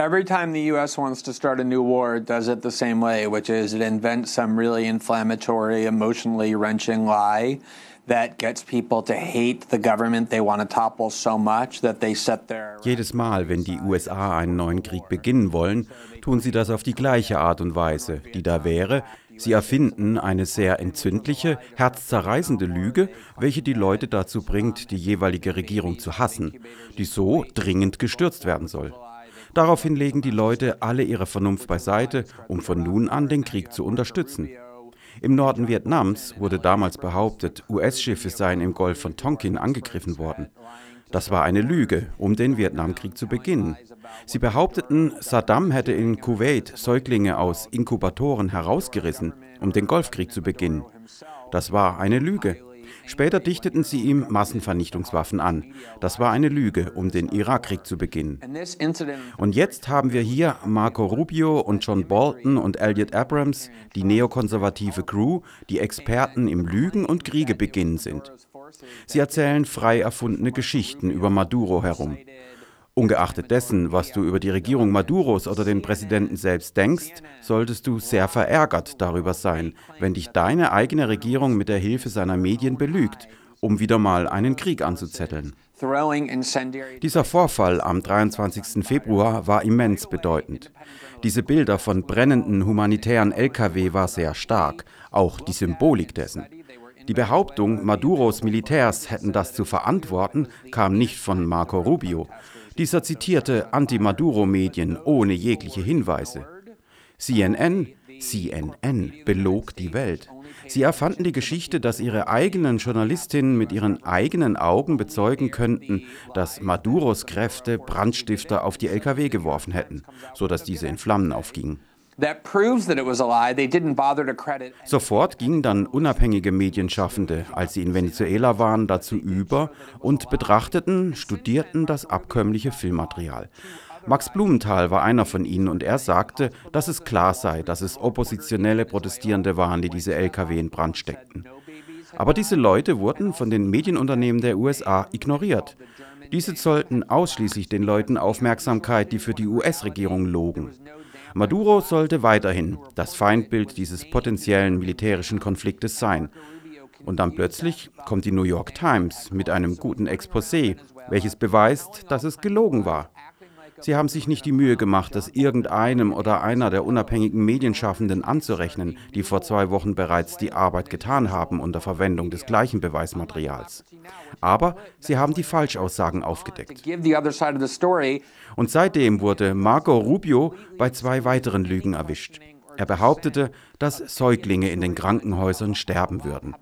Every time the US wants to start a new war, it does it the same way, which is it invents some really inflammatory, emotionally wrenching lie that gets people to hate the government they want to topple so much that they set their Jedes Mal, wenn die USA einen neuen Krieg beginnen wollen, tun sie das auf die gleiche Art und Weise, die da wäre, Sie erfinden eine sehr entzündliche, herzzerreißende Lüge, welche die Leute dazu bringt, die jeweilige Regierung zu hassen, die so dringend gestürzt werden soll. Daraufhin legen die Leute alle ihre Vernunft beiseite, um von nun an den Krieg zu unterstützen. Im Norden Vietnams wurde damals behauptet, US-Schiffe seien im Golf von Tonkin angegriffen worden. Das war eine Lüge, um den Vietnamkrieg zu beginnen. Sie behaupteten, Saddam hätte in Kuwait Säuglinge aus Inkubatoren herausgerissen, um den Golfkrieg zu beginnen. Das war eine Lüge. Später dichteten sie ihm Massenvernichtungswaffen an. Das war eine Lüge, um den Irakkrieg zu beginnen. Und jetzt haben wir hier Marco Rubio und John Bolton und Elliot Abrams, die neokonservative Crew, die Experten im Lügen und Kriege beginnen sind. Sie erzählen frei erfundene Geschichten über Maduro herum. Ungeachtet dessen, was du über die Regierung Maduros oder den Präsidenten selbst denkst, solltest du sehr verärgert darüber sein, wenn dich deine eigene Regierung mit der Hilfe seiner Medien belügt, um wieder mal einen Krieg anzuzetteln. Dieser Vorfall am 23. Februar war immens bedeutend. Diese Bilder von brennenden humanitären Lkw war sehr stark, auch die Symbolik dessen. Die Behauptung, Maduros Militärs hätten das zu verantworten, kam nicht von Marco Rubio. Dieser zitierte Anti-Maduro-Medien ohne jegliche Hinweise. CNN, CNN belog die Welt. Sie erfanden die Geschichte, dass ihre eigenen Journalistinnen mit ihren eigenen Augen bezeugen könnten, dass Maduros Kräfte Brandstifter auf die Lkw geworfen hätten, sodass diese in Flammen aufgingen. Sofort gingen dann unabhängige Medienschaffende, als sie in Venezuela waren, dazu über und betrachteten, studierten das abkömmliche Filmmaterial. Max Blumenthal war einer von ihnen und er sagte, dass es klar sei, dass es oppositionelle Protestierende waren, die diese Lkw in Brand steckten. Aber diese Leute wurden von den Medienunternehmen der USA ignoriert. Diese zollten ausschließlich den Leuten Aufmerksamkeit, die für die US-Regierung logen. Maduro sollte weiterhin das Feindbild dieses potenziellen militärischen Konfliktes sein. Und dann plötzlich kommt die New York Times mit einem guten Exposé, welches beweist, dass es gelogen war. Sie haben sich nicht die Mühe gemacht, das irgendeinem oder einer der unabhängigen Medienschaffenden anzurechnen, die vor zwei Wochen bereits die Arbeit getan haben unter Verwendung des gleichen Beweismaterials. Aber sie haben die Falschaussagen aufgedeckt. Und seitdem wurde Marco Rubio bei zwei weiteren Lügen erwischt. Er behauptete, dass Säuglinge in den Krankenhäusern sterben würden.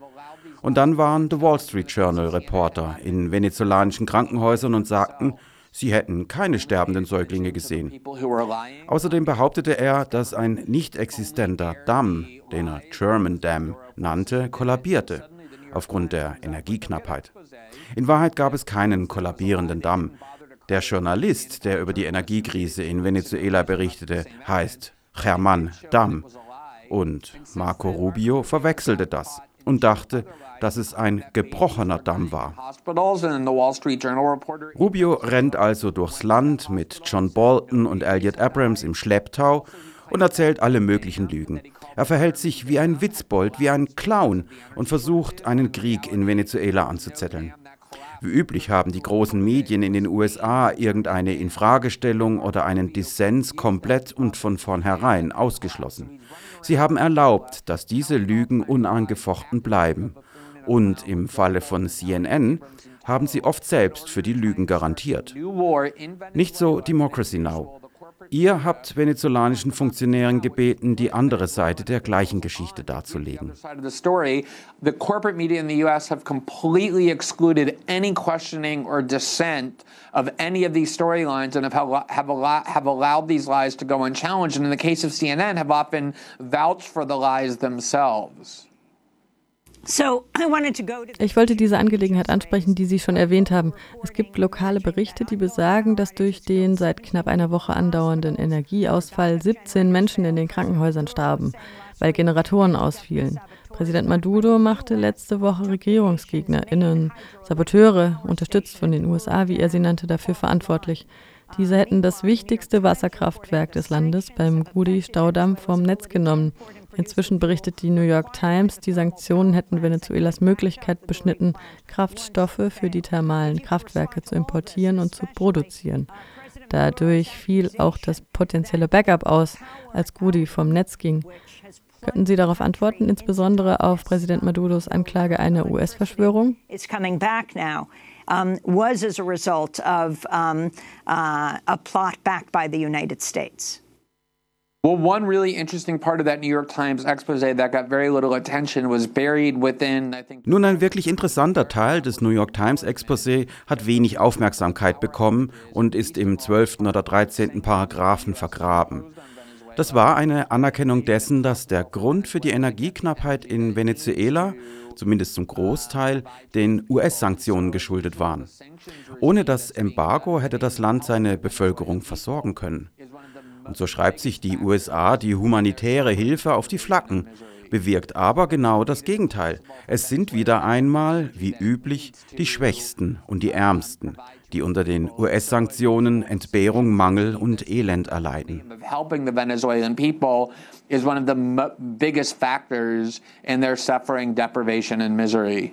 Und dann waren The Wall Street Journal Reporter in venezolanischen Krankenhäusern und sagten, Sie hätten keine sterbenden Säuglinge gesehen. Außerdem behauptete er, dass ein nicht existenter Damm, den er German Dam nannte, kollabierte aufgrund der Energieknappheit. In Wahrheit gab es keinen kollabierenden Damm. Der Journalist, der über die Energiekrise in Venezuela berichtete, heißt German Damm. Und Marco Rubio verwechselte das und dachte, dass es ein gebrochener Damm war. Rubio rennt also durchs Land mit John Bolton und Elliot Abrams im Schlepptau und erzählt alle möglichen Lügen. Er verhält sich wie ein Witzbold, wie ein Clown und versucht, einen Krieg in Venezuela anzuzetteln. Wie üblich haben die großen Medien in den USA irgendeine Infragestellung oder einen Dissens komplett und von vornherein ausgeschlossen. Sie haben erlaubt, dass diese Lügen unangefochten bleiben und im Falle von CNN haben sie oft selbst für die Lügen garantiert. Nicht so Democracy Now! Ihr habt venezolanischen Funktionären gebeten, die andere Seite der gleichen Geschichte darzulegen. The corporate media in the US have completely excluded any questioning dissent of any of these storylines and have, have, have allowed these lies to go unchallenged. And in the case of CNN, have often vouched for the lies themselves. Ich wollte diese Angelegenheit ansprechen, die Sie schon erwähnt haben. Es gibt lokale Berichte, die besagen, dass durch den seit knapp einer Woche andauernden Energieausfall 17 Menschen in den Krankenhäusern starben, weil Generatoren ausfielen. Präsident Maduro machte letzte Woche RegierungsgegnerInnen, Saboteure, unterstützt von den USA, wie er sie nannte, dafür verantwortlich. Diese hätten das wichtigste Wasserkraftwerk des Landes beim Gudi-Staudamm vom Netz genommen. Inzwischen berichtet die New York Times, die Sanktionen hätten Venezuelas Möglichkeit beschnitten, Kraftstoffe für die thermalen Kraftwerke zu importieren und zu produzieren. Dadurch fiel auch das potenzielle Backup aus, als Gudi vom Netz ging. Könnten Sie darauf antworten, insbesondere auf Präsident Maduros Anklage einer US-Verschwörung? Um, was as a result of um, uh, a plot backed by the United States. Well, one really interesting part of that New York Times expose that got very little attention was buried within, I think. Nun, ein wirklich interessanter Teil des New York Times Exposé hat wenig Aufmerksamkeit bekommen und ist im 12. oder 13. Paragraphen vergraben. Das war eine Anerkennung dessen, dass der Grund für die Energieknappheit in Venezuela, zumindest zum Großteil, den US-Sanktionen geschuldet waren. Ohne das Embargo hätte das Land seine Bevölkerung versorgen können. Und so schreibt sich die USA die humanitäre Hilfe auf die Flaggen, bewirkt aber genau das Gegenteil. Es sind wieder einmal, wie üblich, die Schwächsten und die Ärmsten, die unter den US-Sanktionen Entbehrung, Mangel und Elend erleiden. Is one of the biggest factors in their suffering, deprivation and misery.